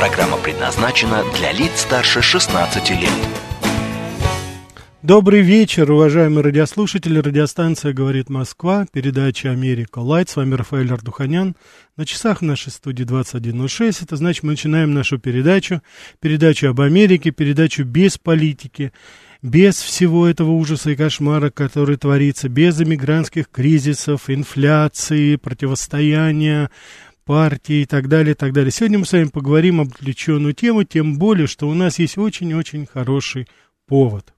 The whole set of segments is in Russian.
Программа предназначена для лиц старше 16 лет. Добрый вечер, уважаемые радиослушатели. Радиостанция «Говорит Москва», передача «Америка Light». С вами Рафаэль Ордуханян. На часах в нашей студии 21.06. Это значит, мы начинаем нашу передачу. Передачу об Америке, передачу без политики, без всего этого ужаса и кошмара, который творится, без иммигрантских кризисов, инфляции, противостояния, партии и так далее, и так далее. Сегодня мы с вами поговорим об отвлеченную тему, тем более, что у нас есть очень-очень хороший повод.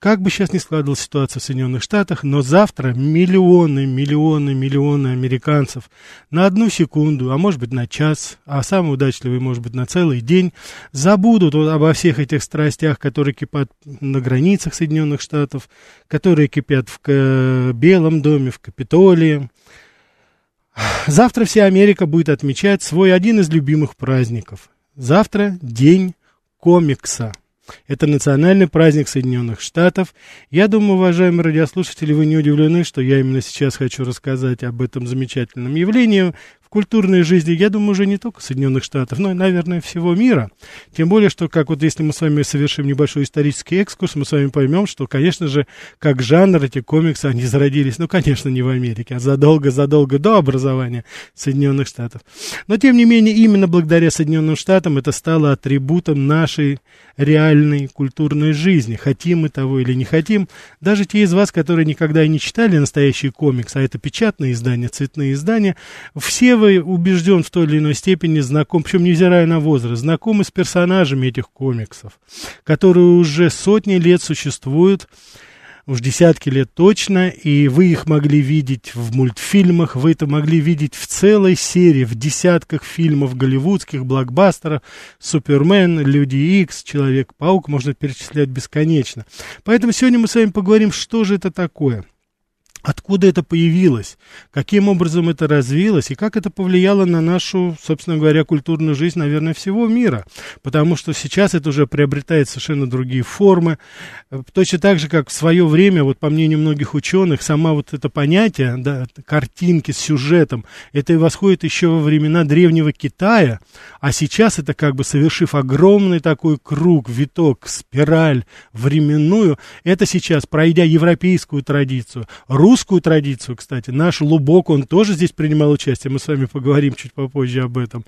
Как бы сейчас ни складывалась ситуация в Соединенных Штатах, но завтра миллионы, миллионы, миллионы американцев на одну секунду, а может быть на час, а самые удачливые, может быть, на целый день, забудут обо всех этих страстях, которые кипят на границах Соединенных Штатов, которые кипят в Белом доме, в Капитолии, Завтра вся Америка будет отмечать свой один из любимых праздников. Завтра день комикса. Это национальный праздник Соединенных Штатов. Я думаю, уважаемые радиослушатели, вы не удивлены, что я именно сейчас хочу рассказать об этом замечательном явлении культурной жизни, я думаю, уже не только Соединенных Штатов, но и, наверное, всего мира. Тем более, что, как вот если мы с вами совершим небольшой исторический экскурс, мы с вами поймем, что, конечно же, как жанр эти комиксы, они зародились, ну, конечно, не в Америке, а задолго-задолго до образования Соединенных Штатов. Но, тем не менее, именно благодаря Соединенным Штатам это стало атрибутом нашей реальной культурной жизни. Хотим мы того или не хотим. Даже те из вас, которые никогда и не читали настоящий комикс, а это печатные издания, цветные издания, все вы убежден в той или иной степени знаком, причем невзирая на возраст, знакомы с персонажами этих комиксов, которые уже сотни лет существуют, уж десятки лет точно, и вы их могли видеть в мультфильмах, вы это могли видеть в целой серии, в десятках фильмов голливудских, блокбастеров, Супермен, Люди Икс, Человек-паук, можно перечислять бесконечно. Поэтому сегодня мы с вами поговорим, что же это такое – Откуда это появилось, каким образом это развилось и как это повлияло на нашу, собственно говоря, культурную жизнь, наверное, всего мира. Потому что сейчас это уже приобретает совершенно другие формы. Точно так же, как в свое время, вот по мнению многих ученых, сама вот это понятие, да, картинки с сюжетом, это и восходит еще во времена древнего Китая, а сейчас это как бы совершив огромный такой круг, виток, спираль временную, это сейчас, пройдя европейскую традицию, русскую традицию, кстати, наш Лубок, он тоже здесь принимал участие, мы с вами поговорим чуть попозже об этом.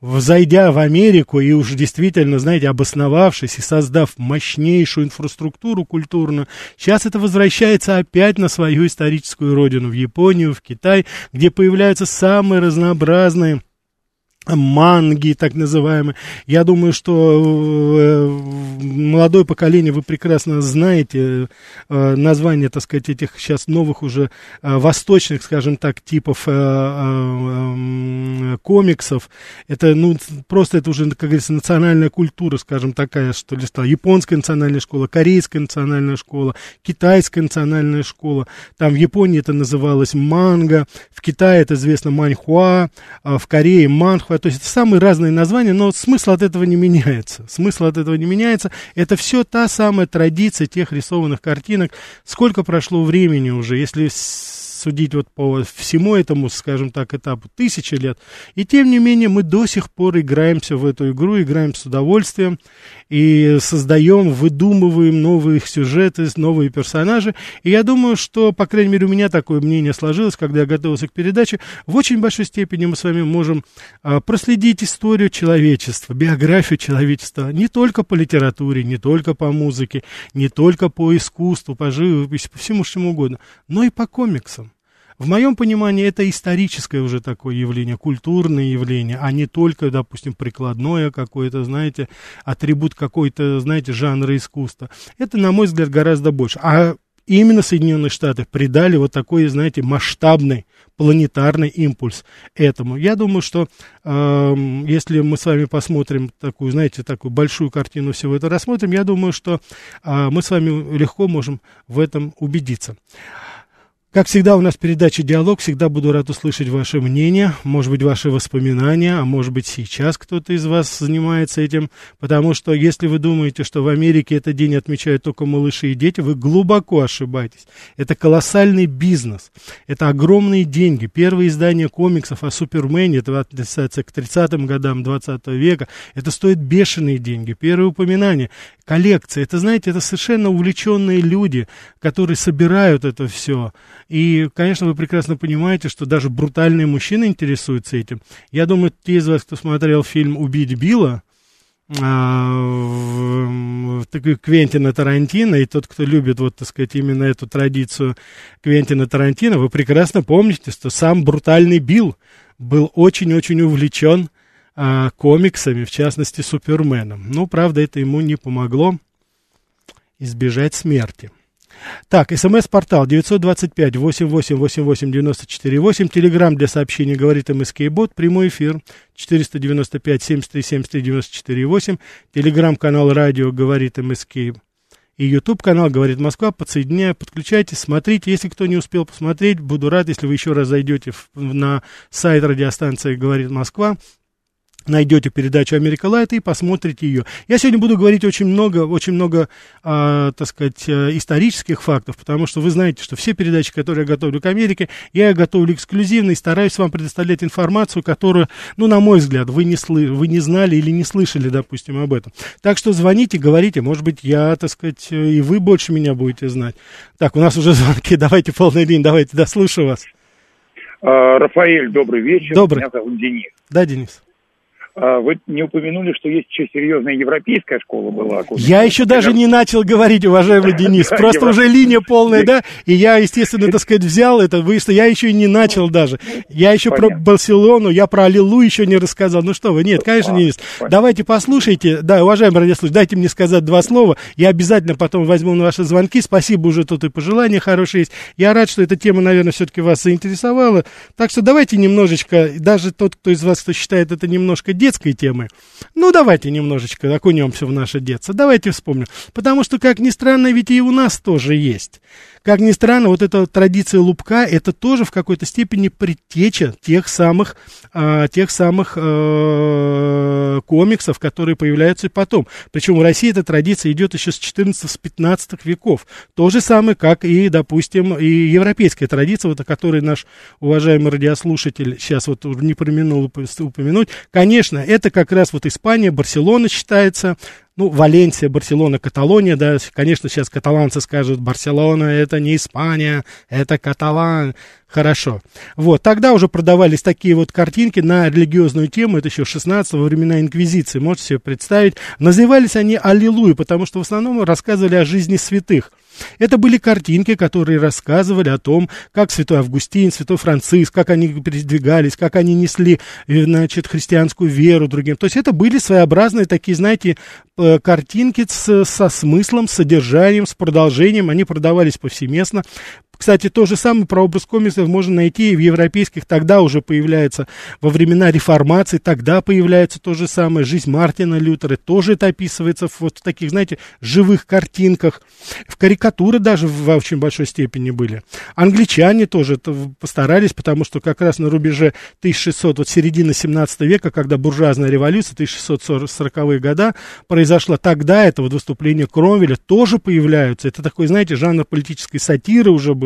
Зайдя в Америку и уж действительно, знаете, обосновавшись и создав мощнейшую инфраструктуру культурную, сейчас это возвращается опять на свою историческую родину, в Японию, в Китай, где появляются самые разнообразные манги, так называемые. Я думаю, что э, молодое поколение, вы прекрасно знаете э, название, так сказать, этих сейчас новых уже э, восточных, скажем так, типов комиксов. Это, ну, просто это уже, как говорится, национальная культура, скажем, такая, что ли, стала. Японская национальная школа, корейская национальная школа, китайская национальная школа. Там в Японии это называлось манга, в Китае это известно маньхуа, а в Корее манхуа, то есть это самые разные названия, но смысл от этого не меняется. Смысл от этого не меняется. Это все та самая традиция тех рисованных картинок. Сколько прошло времени уже, если судить вот по всему этому, скажем так, этапу тысячи лет. И тем не менее мы до сих пор играемся в эту игру, играем с удовольствием и создаем, выдумываем новые сюжеты, новые персонажи. И я думаю, что, по крайней мере, у меня такое мнение сложилось, когда я готовился к передаче. В очень большой степени мы с вами можем а, проследить историю человечества, биографию человечества не только по литературе, не только по музыке, не только по искусству, по живописи, по всему чему угодно, но и по комиксам. В моем понимании это историческое уже такое явление, культурное явление, а не только, допустим, прикладное какое-то, знаете, атрибут какой-то, знаете, жанра искусства. Это, на мой взгляд, гораздо больше. А именно Соединенные Штаты придали вот такой, знаете, масштабный планетарный импульс этому. Я думаю, что э, если мы с вами посмотрим такую, знаете, такую большую картину всего этого рассмотрим, я думаю, что э, мы с вами легко можем в этом убедиться. Как всегда у нас передача «Диалог», всегда буду рад услышать ваше мнение, может быть, ваши воспоминания, а может быть, сейчас кто-то из вас занимается этим, потому что если вы думаете, что в Америке этот день отмечают только малыши и дети, вы глубоко ошибаетесь. Это колоссальный бизнес, это огромные деньги. Первое издание комиксов о Супермене, это относится к 30-м годам 20 века, это стоит бешеные деньги. Первое упоминание, коллекция, это, знаете, это совершенно увлеченные люди, которые собирают это все, и, конечно, вы прекрасно понимаете, что даже брутальные мужчины интересуются этим. Я думаю, те из вас, кто смотрел фильм «Убить Билла», а, Квентина Тарантино, и тот, кто любит, вот, так сказать, именно эту традицию Квентина Тарантино, вы прекрасно помните, что сам брутальный Билл был очень-очень увлечен а, комиксами, в частности, Суперменом. Ну, правда, это ему не помогло избежать смерти. Так, смс-портал 925-8888-94-8. Телеграмм для сообщений говорит МСК-бот. Прямой эфир 495-7373-94-8. Телеграмм-канал радио говорит МСК и YouTube канал «Говорит Москва». Подсоединяю, подключайтесь, смотрите. Если кто не успел посмотреть, буду рад, если вы еще раз зайдете в, на сайт радиостанции «Говорит Москва» найдете передачу «Америка Лайт» и посмотрите ее. Я сегодня буду говорить очень много, очень много, э, так сказать, э, исторических фактов, потому что вы знаете, что все передачи, которые я готовлю к Америке, я готовлю эксклюзивно и стараюсь вам предоставлять информацию, которую, ну, на мой взгляд, вы не, сл- вы не знали или не слышали, допустим, об этом. Так что звоните, говорите, может быть, я, так сказать, и вы больше меня будете знать. Так, у нас уже звонки, давайте полный день, давайте, дослушаю вас. А, Рафаэль, добрый вечер. Добрый. Меня зовут Денис. Да, Денис. А, Вы не упомянули, что есть еще серьезная европейская школа была. Я еще даже не начал говорить, уважаемый Денис. Просто уже линия полная, да? И я, естественно, так сказать, взял это. Вы что, я еще и не начал даже. Я еще про. Барселону, я про Аллилу еще не рассказал. Ну что вы, нет, конечно, Денис. Давайте послушайте. Да, уважаемый радиослушатель, дайте мне сказать два слова. Я обязательно потом возьму на ваши звонки. Спасибо, уже тут и пожелания хорошие есть. Я рад, что эта тема, наверное, все-таки вас заинтересовала. Так что давайте немножечко, даже тот, кто из вас, кто считает это немножко детской темой, ну, давайте немножечко окунемся в наше детство. Давайте вспомним. Потому что, как ни странно, ведь и у нас тоже есть. Как ни странно, вот эта традиция лупка, это тоже в какой-то степени предтеча тех самых, а, тех самых э, комиксов, которые появляются и потом. Причем в России эта традиция идет еще с 14-15 веков. То же самое, как и, допустим, и европейская традиция, вот о которой наш уважаемый радиослушатель сейчас вот не применил упомянуть. Конечно, это как раз вот Испания, Барселона считается, ну, Валенсия, Барселона, Каталония, да, конечно, сейчас каталанцы скажут, Барселона это не Испания, это Каталан, хорошо. Вот, тогда уже продавались такие вот картинки на религиозную тему, это еще 16 во времена Инквизиции, можете себе представить. Назывались они Аллилуйя, потому что в основном рассказывали о жизни святых. Это были картинки, которые рассказывали о том, как святой Августин, святой Франциск, как они передвигались, как они несли, э, значит, христианскую веру другим. То есть это были своеобразные такие, знаете, э, картинки с, со смыслом, с содержанием, с продолжением. Они продавались повсеместно. Кстати, то же самое про образ комиксов можно найти и в европейских, тогда уже появляется во времена реформации, тогда появляется то же самое, жизнь Мартина Лютера, тоже это описывается в вот в таких, знаете, живых картинках, в карикатуры даже в очень большой степени были. Англичане тоже постарались, потому что как раз на рубеже 1600, вот середина 17 века, когда буржуазная революция, 1640-е года произошла, тогда это вот выступление Кромвеля тоже появляются, это такой, знаете, жанр политической сатиры уже был,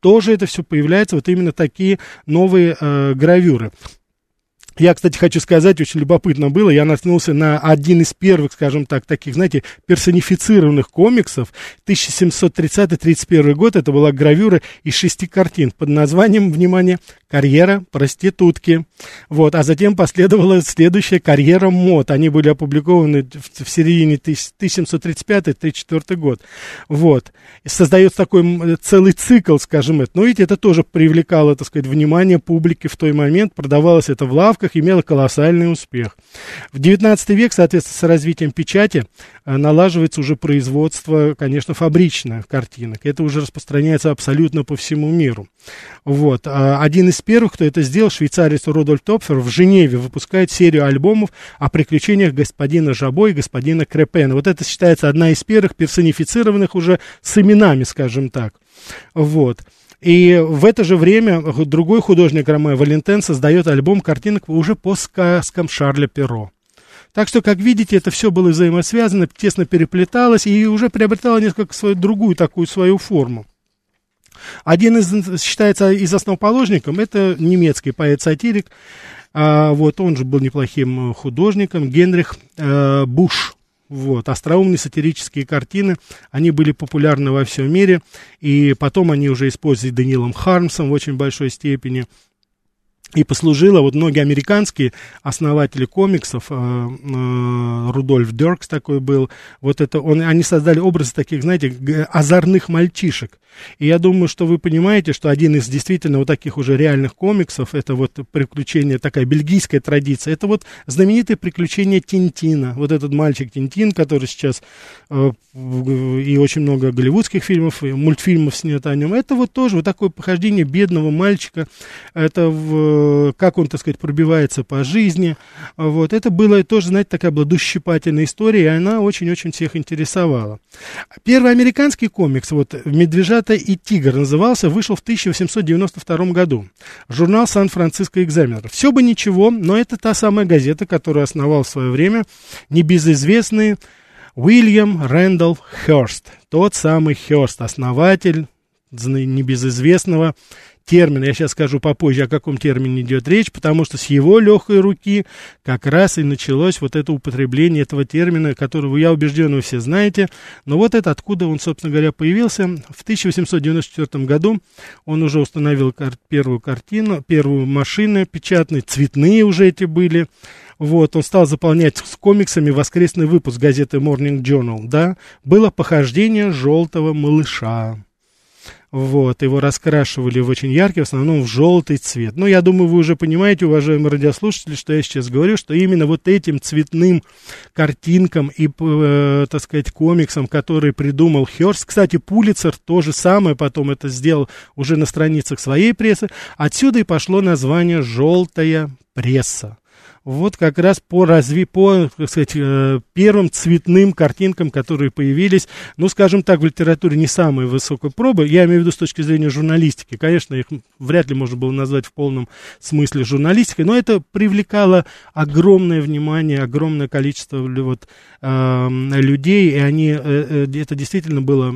тоже это все появляется, вот именно такие новые э, гравюры. Я, кстати, хочу сказать, очень любопытно было, я наткнулся на один из первых, скажем так, таких, знаете, персонифицированных комиксов, 1730-31 год, это была гравюра из шести картин под названием, внимание, карьера проститутки. Вот, а затем последовала следующая карьера мод. Они были опубликованы в, в середине 1735-34 год. Вот. Создается такой целый цикл, скажем это. Но видите, это тоже привлекало, так сказать, внимание публики в той момент. Продавалось это в лавках, имело колоссальный успех. В 19 век, соответственно, с развитием печати э, налаживается уже производство, конечно, фабричных картинок. Это уже распространяется абсолютно по всему миру. Вот. А один из первых, кто это сделал, швейцарец Рудольф Топфер в Женеве выпускает серию альбомов о приключениях господина Жабо и господина Крепена. Вот это считается одна из первых персонифицированных уже с именами, скажем так. Вот. И в это же время другой художник Роме Валентен создает альбом картинок уже по сказкам Шарля Перро. Так что, как видите, это все было взаимосвязано, тесно переплеталось и уже приобретало несколько свою другую такую свою форму. Один из, считается из основоположником, это немецкий поэт-сатирик, а, вот, он же был неплохим художником, Генрих а, Буш. Вот, остроумные сатирические картины, они были популярны во всем мире, и потом они уже использовались Данилом Хармсом в очень большой степени и послужила, вот многие американские основатели комиксов, э, э, Рудольф Деркс такой был, вот это, он, они создали образ таких, знаете, озорных мальчишек. И я думаю, что вы понимаете, что один из действительно вот таких уже реальных комиксов, это вот приключение, такая бельгийская традиция, это вот знаменитое приключение Тинтина, вот этот мальчик Тинтин, который сейчас э, и очень много голливудских фильмов, и мультфильмов снят о нем, это вот тоже вот такое похождение бедного мальчика, это в Э, как он, так сказать, пробивается по жизни. Вот. Это было тоже, знаете, такая была душщипательная история, и она очень-очень всех интересовала. Первый американский комикс, вот «Медвежата и тигр» назывался, вышел в 1892 году. Журнал «Сан-Франциско Экзаменер». Все бы ничего, но это та самая газета, которую основал в свое время небезызвестный Уильям Рэндалл Хёрст. Тот самый Хёрст, основатель небезызвестного термин, я сейчас скажу попозже, о каком термине идет речь, потому что с его легкой руки как раз и началось вот это употребление этого термина, которого, я убежден, вы все знаете. Но вот это откуда он, собственно говоря, появился. В 1894 году он уже установил кар- первую картину, первую машину печатную, цветные уже эти были. Вот, он стал заполнять с комиксами воскресный выпуск газеты Morning Journal, да, было похождение желтого малыша. Вот, его раскрашивали в очень яркий, в основном в желтый цвет. Ну, я думаю, вы уже понимаете, уважаемые радиослушатели, что я сейчас говорю, что именно вот этим цветным картинкам и, э, так сказать, комиксам, которые придумал Хёрст, кстати, Пулицер то же самое потом это сделал уже на страницах своей прессы, отсюда и пошло название «желтая пресса» вот как раз по, разви, по так сказать, э, первым цветным картинкам, которые появились, ну, скажем так, в литературе не самой высокой пробы, я имею в виду с точки зрения журналистики, конечно, их вряд ли можно было назвать в полном смысле журналистикой, но это привлекало огромное внимание, огромное количество вот, э, людей, и они, э, э, это действительно было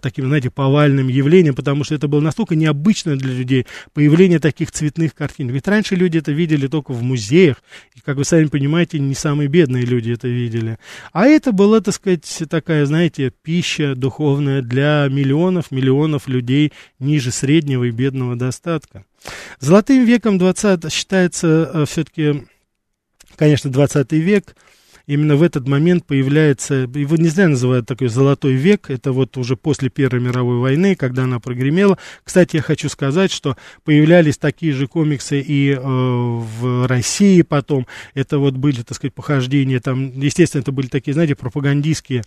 таким, знаете, повальным явлением, потому что это было настолько необычно для людей, появление таких цветных картин. Ведь раньше люди это видели только в музеях, всех. И, как вы сами понимаете, не самые бедные люди это видели. А это была, так сказать, такая, знаете, пища духовная для миллионов, миллионов людей ниже среднего и бедного достатка. Золотым веком 20 считается э, все-таки, конечно, 20 век – именно в этот момент появляется, его не зря называют такой золотой век, это вот уже после Первой мировой войны, когда она прогремела. Кстати, я хочу сказать, что появлялись такие же комиксы и э, в России потом, это вот были, так сказать, похождения, там, естественно, это были такие, знаете, пропагандистские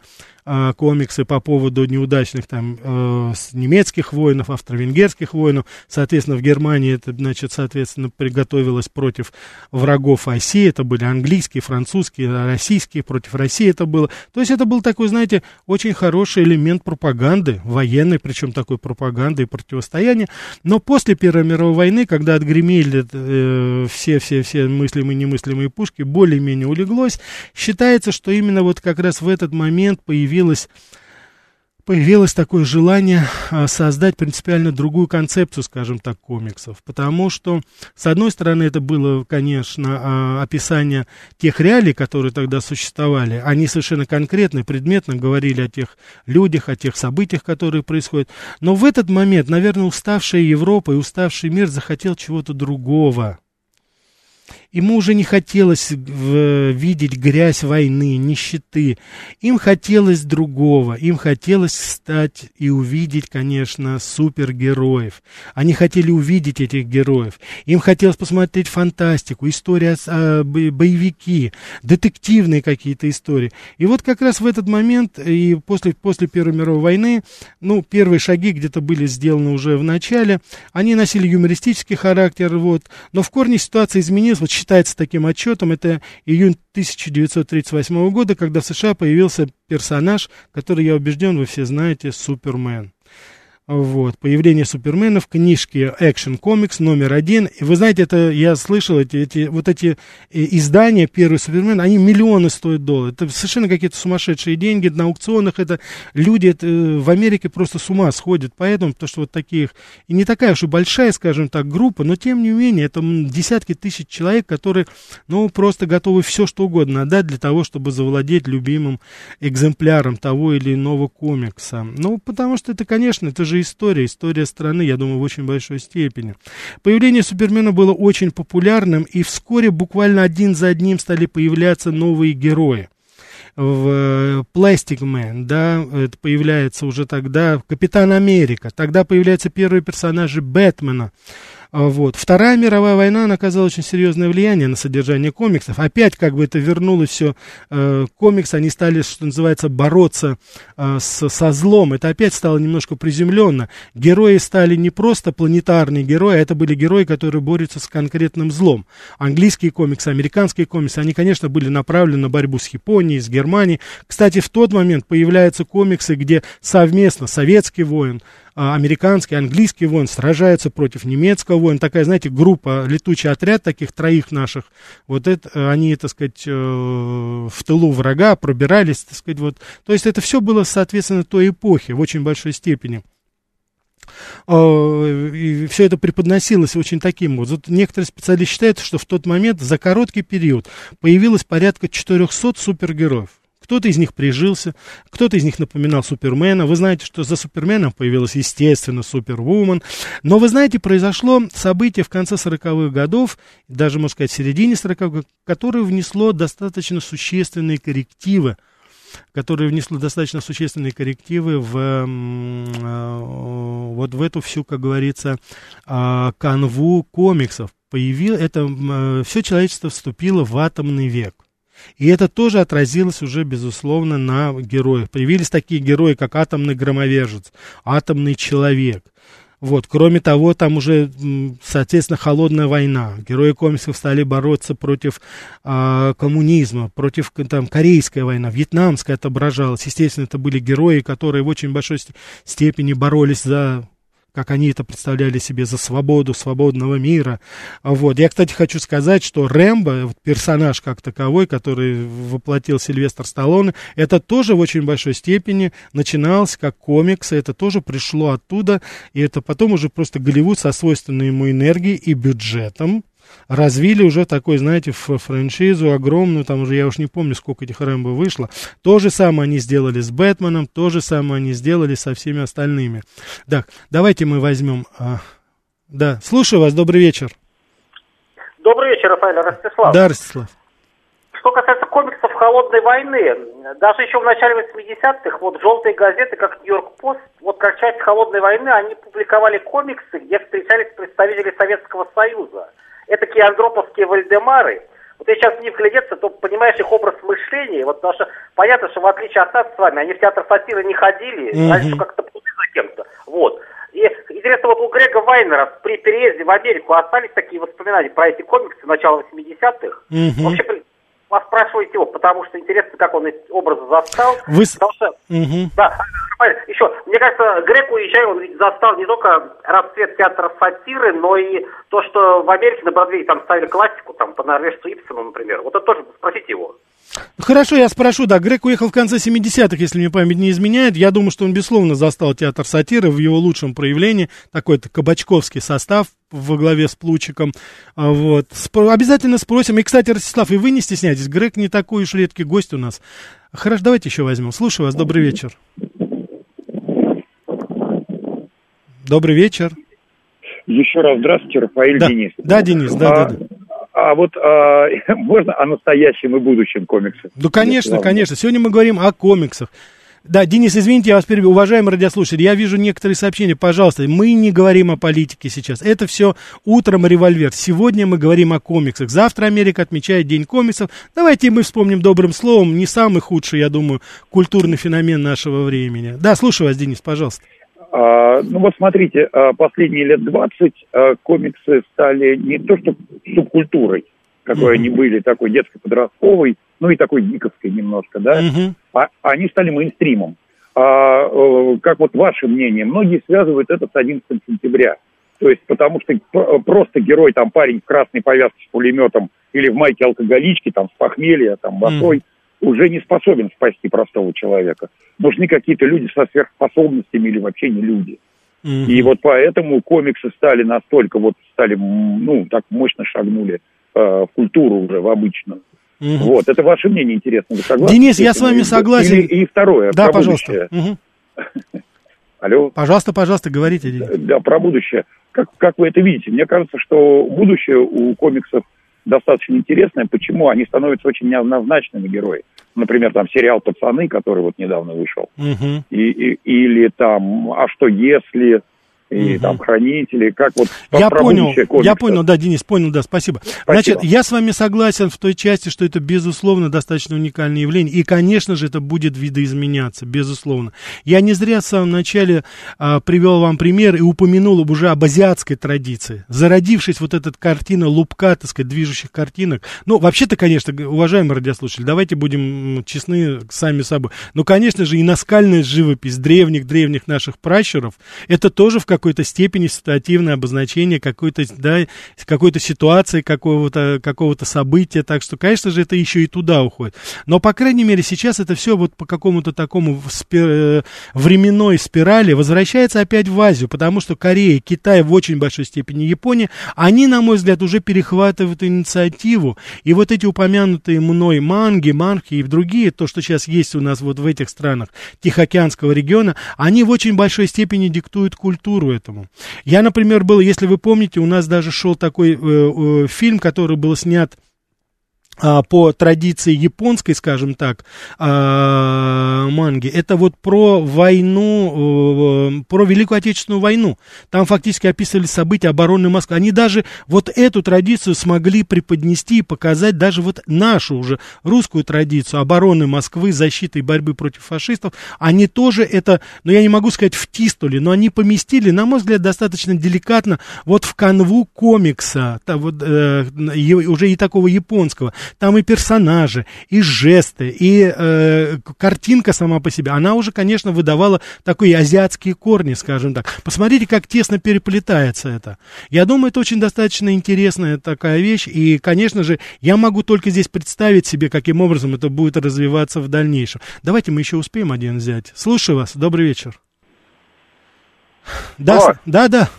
э, комиксы по поводу неудачных там э, немецких воинов, австро-венгерских воинов, соответственно, в Германии это, значит, соответственно, приготовилось против врагов России, это были английские, французские, российские, российские, против России это было. То есть это был такой, знаете, очень хороший элемент пропаганды, военной, причем такой пропаганды и противостояния. Но после Первой мировой войны, когда отгремели э, все-все-все мыслимые и немыслимые пушки, более-менее улеглось, считается, что именно вот как раз в этот момент появилась появилось такое желание а, создать принципиально другую концепцию, скажем так, комиксов. Потому что, с одной стороны, это было, конечно, а, описание тех реалий, которые тогда существовали. Они совершенно конкретно, предметно говорили о тех людях, о тех событиях, которые происходят. Но в этот момент, наверное, уставшая Европа и уставший мир захотел чего-то другого. Ему уже не хотелось видеть грязь войны, нищеты. Им хотелось другого. Им хотелось стать и увидеть, конечно, супергероев. Они хотели увидеть этих героев. Им хотелось посмотреть фантастику, истории, а, боевики, детективные какие-то истории. И вот как раз в этот момент и после, после Первой мировой войны, ну, первые шаги где-то были сделаны уже в начале, они носили юмористический характер, вот, но в корне ситуация изменилась. Считается таким отчетом, это июнь 1938 года, когда в США появился персонаж, который, я убежден, вы все знаете, Супермен. Вот, появление Супермена в книжке Action Comics номер один. И вы знаете, это я слышал, эти, эти, вот эти э, издания, первый Супермен, они миллионы стоят долларов. Это совершенно какие-то сумасшедшие деньги. На аукционах это люди это, э, в Америке просто с ума сходят. Поэтому, потому что вот таких, и не такая уж и большая, скажем так, группа, но тем не менее, это десятки тысяч человек, которые, ну, просто готовы все что угодно отдать для того, чтобы завладеть любимым экземпляром того или иного комикса. Ну, потому что это, конечно, это же же история, история страны, я думаю, в очень большой степени. Появление Супермена было очень популярным, и вскоре буквально один за одним стали появляться новые герои. В Plastic Man, да, это появляется уже тогда Капитан Америка, тогда появляются первые персонажи Бэтмена, вот. Вторая мировая война, оказала очень серьезное влияние на содержание комиксов. Опять как бы это вернулось все, э, комиксы, они стали, что называется, бороться э, с, со злом. Это опять стало немножко приземленно. Герои стали не просто планетарные герои, а это были герои, которые борются с конкретным злом. Английские комиксы, американские комиксы, они, конечно, были направлены на борьбу с Японией, с Германией. Кстати, в тот момент появляются комиксы, где совместно советский воин, а, американский, английский воин сражаются против немецкого воина. Такая, знаете, группа, летучий отряд таких троих наших. Вот это, они, так сказать, э, в тылу врага пробирались, так сказать, вот. То есть это все было, соответственно, той эпохи в очень большой степени. А, и все это преподносилось очень таким вот. вот. Некоторые специалисты считают, что в тот момент за короткий период появилось порядка 400 супергероев. Кто-то из них прижился, кто-то из них напоминал Супермена. Вы знаете, что за Суперменом появилась, естественно, Супервумен. Но вы знаете, произошло событие в конце 40-х годов, даже, можно сказать, в середине 40-х, которое внесло достаточно существенные коррективы которое внесло достаточно существенные коррективы в э, вот в эту всю, как говорится, э, канву комиксов. Появил, это э, все человечество вступило в атомный век. И это тоже отразилось уже, безусловно, на героях. Появились такие герои, как атомный громовержец, атомный человек. Вот, кроме того, там уже, соответственно, холодная война. Герои комиксов стали бороться против э, коммунизма, против там, корейская война, вьетнамская отображалась. Естественно, это были герои, которые в очень большой степени боролись за как они это представляли себе за свободу свободного мира. Вот. Я, кстати, хочу сказать, что Рэмбо, персонаж как таковой, который воплотил Сильвестр Сталлоне, это тоже в очень большой степени начиналось как комикс, это тоже пришло оттуда, и это потом уже просто Голливуд со свойственной ему энергией и бюджетом, развили уже такой, знаете, франшизу огромную, там уже я уж не помню, сколько этих Рэмбо вышло. То же самое они сделали с Бэтменом, то же самое они сделали со всеми остальными. Так, давайте мы возьмем... А, да, слушаю вас, добрый вечер. Добрый вечер, Рафаэль Ростислав. Да, Ростислав. Что касается комиксов холодной войны, даже еще в начале 80-х, вот желтые газеты, как Нью-Йорк Пост, вот как часть холодной войны, они публиковали комиксы, где встречались представители Советского Союза этакие андроповские Вальдемары, вот если сейчас в них глядеться, то понимаешь их образ мышления, вот потому что понятно, что в отличие от нас с вами, они в театр сатиры не ходили, mm-hmm. как-то плыли за кем-то, вот. И интересно, вот у Грега Вайнера при переезде в Америку остались такие воспоминания про эти комиксы начала 80-х? Mm-hmm. Вообще, вас спрашиваете его, потому что интересно, как он эти образы застал. Вы... Потому что, угу. да, еще, мне кажется, Грек, уезжая, он ведь застал не только расцвет театра сатиры, но и то, что в Америке на Бродвее там ставили классику, там, по норвежцу Ипсону, например. Вот это тоже, спросите его. Хорошо, я спрошу, да, Грег уехал в конце 70-х, если мне память не изменяет. Я думаю, что он, безусловно, застал театр сатиры в его лучшем проявлении. Такой-то кабачковский состав во главе с Плучиком. А, вот. Спро- обязательно спросим. И, кстати, Ростислав, и вы не стесняйтесь, Грег не такой уж редкий гость у нас. Хорошо, давайте еще возьмем. Слушаю вас, добрый вечер. Добрый вечер. Еще раз здравствуйте, Рафаэль Да, Денис. да, Денис, да, а, да, да. А вот а, можно о настоящем и будущем комиксе? Ну, конечно, конечно. Сегодня мы говорим о комиксах. Да, Денис, извините, я вас перебью. Уважаемые радиослушатели, я вижу некоторые сообщения. Пожалуйста, мы не говорим о политике сейчас. Это все утром револьвер. Сегодня мы говорим о комиксах. Завтра Америка отмечает День комиксов. Давайте мы вспомним добрым словом. Не самый худший, я думаю, культурный феномен нашего времени. Да, слушаю вас, Денис, пожалуйста. А, ну вот смотрите, а, последние лет 20 а, комиксы стали не то что субкультурой, какой они были, такой детско-подростковой, ну и такой гиковской немножко, да, а, они стали мейнстримом. А, э, как вот ваше мнение, многие связывают это с 11 сентября. То есть потому что просто герой, там парень в красной повязке с пулеметом или в майке алкоголички, там с похмелья, там босой, уже не способен спасти простого человека. Нужны какие-то люди со сверхспособностями или вообще не люди. Мгм. И вот поэтому комиксы стали настолько, вот стали, ну, так мощно шагнули э, в культуру уже, в обычную. Мгм. Вот, это ваше мнение интересно, вы согласны? Денис, я с вами согласен. И, и второе, Да, пожалуйста. Мгм. Алло, Пожалуйста, пожалуйста, говорите, Денис. да, про будущее. Как, как вы это видите? Мне кажется, что будущее у комиксов достаточно интересное. Почему? Они становятся очень неоднозначными герои. Например, там сериал «Пацаны», который вот недавно вышел. Мгм. И, и- или там «А что если?» И Мгм. там «Хранители». Как вот Я понял, я понял, да, Денис, понял, да, спасибо. Значит, я с вами согласен в той части, что это, безусловно, достаточно уникальное явление. И, конечно же, это будет видоизменяться, безусловно. Я не зря в самом начале а, привел вам пример и упомянул об- уже об азиатской традиции. Зародившись вот эта картина лупка, так сказать, движущих картинок. Ну, вообще-то, конечно, уважаемые радиослушатели, давайте будем честны сами собой. Ну, конечно же, и наскальная живопись древних-древних наших пращуров, это тоже в какой-то степени ситуативное обозначение какой-то, да, какой-то ситуации, какого-то, какого-то события. Так что, конечно же, это еще и туда уходит. Но, по крайней мере, сейчас это все вот по какому-то такому спи- э, временной спирали возвращается опять в Азию, потому что Корея, Китай, в очень большой степени Япония, они, на мой взгляд, уже перехватывают инициативу. И вот эти упомянутые мной манги, манхи и другие, то, что сейчас есть у нас вот в этих странах Тихоокеанского региона, они в очень большой степени диктуют культуру этому. Я, например, был, если вы помните, у нас даже шел такой э, э, фильм, который был снят по традиции японской, скажем так, а, манги, это вот про войну, э, про Великую Отечественную войну. Там фактически описывали события обороны Москвы. Они даже вот эту традицию смогли преподнести и показать даже вот нашу уже русскую традицию обороны Москвы, защиты и борьбы против фашистов. Они тоже это, ну я не могу сказать втиснули, но они поместили, на мой взгляд, достаточно деликатно вот в канву комикса, вот, э, уже и такого японского. Там и персонажи, и жесты, и э, картинка сама по себе. Она уже, конечно, выдавала такие азиатские корни, скажем так. Посмотрите, как тесно переплетается это. Я думаю, это очень достаточно интересная такая вещь. И, конечно же, я могу только здесь представить себе, каким образом это будет развиваться в дальнейшем. Давайте мы еще успеем один взять. Слушаю вас. Добрый вечер. Да, с- да, да.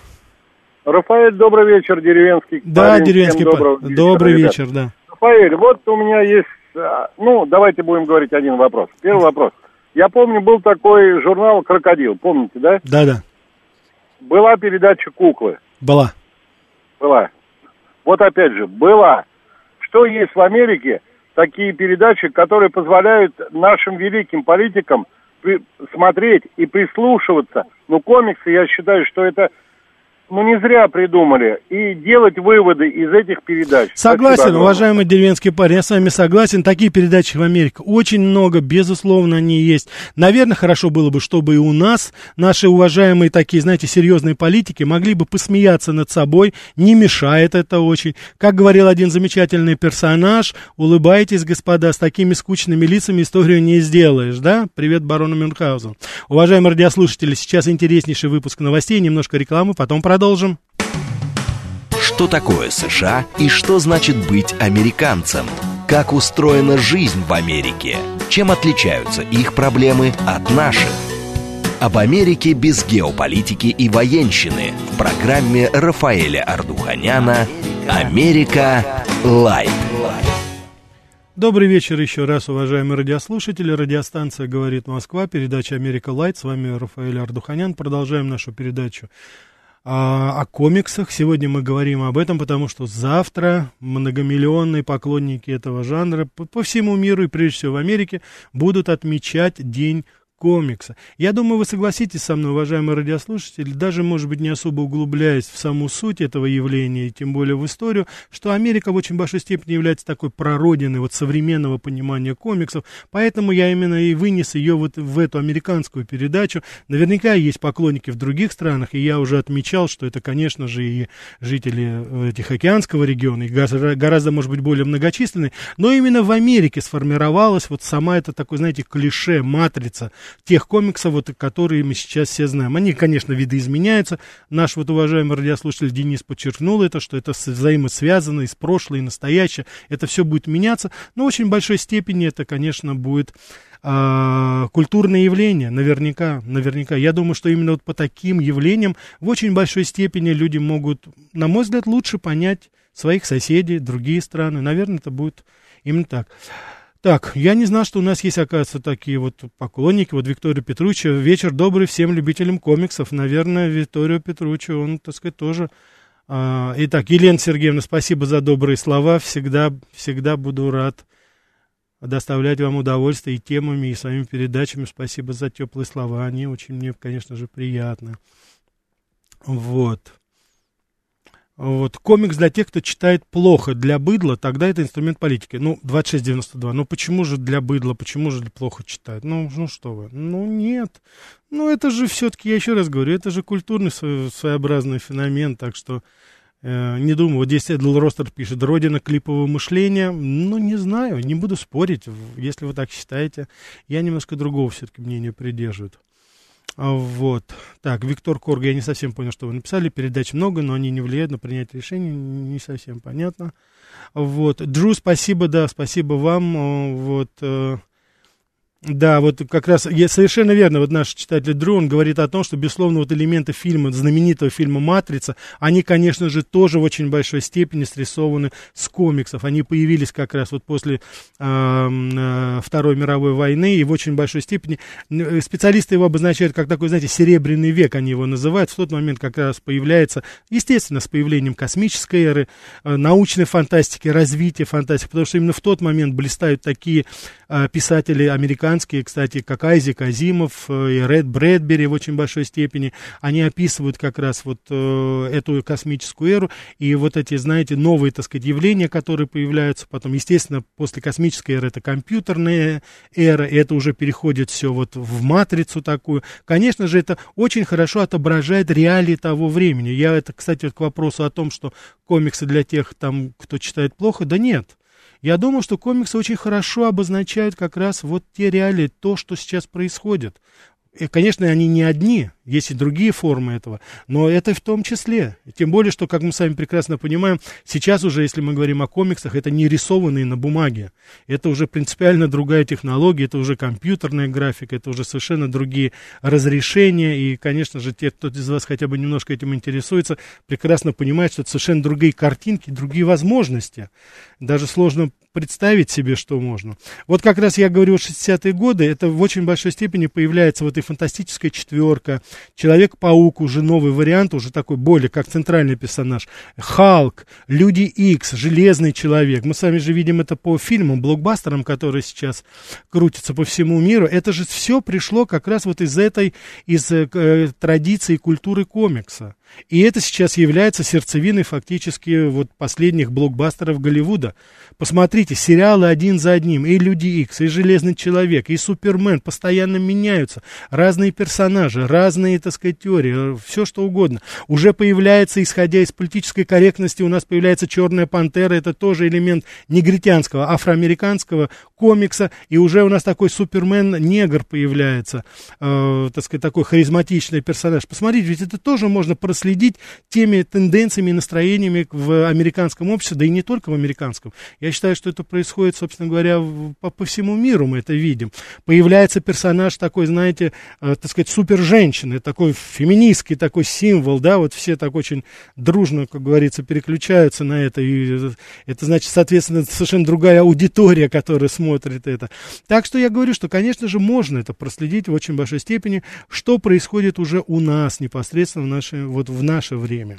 Рафаэль, добрый вечер, деревенский. Да, парень. деревенский Всем доброго Добрый ребят. вечер, да. Рафаэль, вот у меня есть, а, ну, давайте будем говорить один вопрос. Первый вопрос. Я помню, был такой журнал «Крокодил», помните, да? Да, да. Была передача «Куклы», Была. была. Вот опять же, была. Что есть в Америке такие передачи, которые позволяют нашим великим политикам при- смотреть и прислушиваться. Ну, комиксы, я считаю, что это, ну, не зря придумали. И делать выводы из этих передач. Согласен, уважаемый деревенский парень, я с вами согласен. Такие передачи в Америке очень много, безусловно, они есть. Наверное, хорошо было бы, чтобы и у нас наши уважаемые такие, знаете, серьезные политики могли бы посмеяться над собой, не мешает это очень. Как говорил один замечательный персонаж, улыбайтесь, господа, с такими скучными лицами историю не сделаешь, да? Привет барону Мюнхгаузену. Уважаемые радиослушатели, сейчас интереснейший выпуск новостей, немножко рекламы, потом продолжим. Что такое США и что значит быть американцем? как устроена жизнь в Америке, чем отличаются их проблемы от наших. Об Америке без геополитики и военщины в программе Рафаэля Ардуханяна «Америка. Лайт». Добрый вечер еще раз, уважаемые радиослушатели. Радиостанция «Говорит Москва», передача «Америка Лайт». С вами Рафаэль Ардуханян. Продолжаем нашу передачу а, о комиксах. Сегодня мы говорим об этом, потому что завтра многомиллионные поклонники этого жанра по, по всему миру и прежде всего в Америке будут отмечать День комикса. Я думаю, вы согласитесь со мной, уважаемые радиослушатели, даже, может быть, не особо углубляясь в саму суть этого явления, и тем более в историю, что Америка в очень большой степени является такой прародиной вот современного понимания комиксов, поэтому я именно и вынес ее вот в эту американскую передачу. Наверняка есть поклонники в других странах, и я уже отмечал, что это, конечно же, и жители этих океанского региона, и гораздо, может быть, более многочисленные, но именно в Америке сформировалась вот сама эта такой, знаете, клише, матрица тех комиксов, вот, которые мы сейчас все знаем. Они, конечно, видоизменяются. Наш вот уважаемый радиослушатель Денис подчеркнул это, что это взаимосвязано из прошлого и настоящее. Это все будет меняться, но в очень большой степени это, конечно, будет а, культурное явление, наверняка, наверняка. Я думаю, что именно вот по таким явлениям в очень большой степени люди могут, на мой взгляд, лучше понять своих соседей, другие страны. Наверное, это будет именно так. Так, я не знал, что у нас есть, оказывается, такие вот поклонники. Вот Виктория Петручи. Вечер добрый всем любителям комиксов. Наверное, Виктория Петручи, он, так сказать, тоже... А, итак, Елена Сергеевна, спасибо за добрые слова. Всегда, всегда буду рад доставлять вам удовольствие и темами, и своими передачами. Спасибо за теплые слова. Они очень мне, конечно же, приятны. Вот. Вот, комикс для тех, кто читает плохо, для быдла, тогда это инструмент политики. Ну, 2692. Ну, почему же для быдла, почему же плохо читают? Ну, ну что вы, ну нет. Ну, это же все-таки, я еще раз говорю, это же культурный своеобразный феномен, так что э, не думаю, вот здесь Эдл Ростер пишет, родина клипового мышления, ну, не знаю, не буду спорить, если вы так считаете. Я немножко другого все-таки мнения придерживаюсь. Вот. Так, Виктор Корг, я не совсем понял, что вы написали. Передач много, но они не влияют на принятие решений. Не совсем понятно. Вот. Джу, спасибо, да, спасибо вам. Вот. Да, вот как раз, я, совершенно верно, вот наш читатель Дрю, он говорит о том, что, безусловно, вот элементы фильма, знаменитого фильма «Матрица», они, конечно же, тоже в очень большой степени срисованы с комиксов. Они появились как раз вот после э, Второй мировой войны, и в очень большой степени э, специалисты его обозначают как такой, знаете, серебряный век, они его называют. В тот момент как раз появляется, естественно, с появлением космической эры, э, научной фантастики, развития фантастики, потому что именно в тот момент блистают такие э, писатели американские, американские, кстати, как Айзек Азимов э, и Ред Брэдбери в очень большой степени, они описывают как раз вот э, эту космическую эру и вот эти, знаете, новые, так сказать, явления, которые появляются потом. Естественно, после космической эры это компьютерная эра, и это уже переходит все вот в матрицу такую. Конечно же, это очень хорошо отображает реалии того времени. Я это, кстати, к вопросу о том, что комиксы для тех, там, кто читает плохо, да нет. Я думаю, что комиксы очень хорошо обозначают как раз вот те реалии, то, что сейчас происходит. И, конечно, они не одни, есть и другие формы этого, но это в том числе. Тем более, что, как мы с вами прекрасно понимаем, сейчас уже, если мы говорим о комиксах, это не рисованные на бумаге. Это уже принципиально другая технология, это уже компьютерная графика, это уже совершенно другие разрешения. И, конечно же, те, кто из вас хотя бы немножко этим интересуется, прекрасно понимают, что это совершенно другие картинки, другие возможности. Даже сложно представить себе, что можно. Вот как раз я говорю, 60-е годы, это в очень большой степени появляется вот и фантастическая четверка, Человек-паук уже новый вариант, уже такой более как центральный персонаж. Халк, Люди Икс, Железный Человек. Мы с вами же видим это по фильмам, блокбастерам, которые сейчас крутятся по всему миру. Это же все пришло как раз вот из этой, из э, традиции культуры комикса. И это сейчас является сердцевиной фактически вот последних блокбастеров Голливуда. Посмотрите, сериалы один за одним, и Люди Икс, и Железный Человек, и Супермен постоянно меняются. Разные персонажи, разные, так сказать, теории, все что угодно. Уже появляется, исходя из политической корректности, у нас появляется Черная Пантера, это тоже элемент негритянского, афроамериканского комикса, и уже у нас такой Супермен-негр появляется, э, так сказать, такой харизматичный персонаж. Посмотрите, ведь это тоже можно проследить следить теми тенденциями и настроениями в американском обществе, да и не только в американском. Я считаю, что это происходит, собственно говоря, по, по всему миру мы это видим. Появляется персонаж такой, знаете, э, так сказать, супер-женщины, такой феминистский такой символ, да, вот все так очень дружно, как говорится, переключаются на это, и это значит, соответственно, совершенно другая аудитория, которая смотрит это. Так что я говорю, что, конечно же, можно это проследить в очень большой степени, что происходит уже у нас непосредственно в наше, вот в наше время.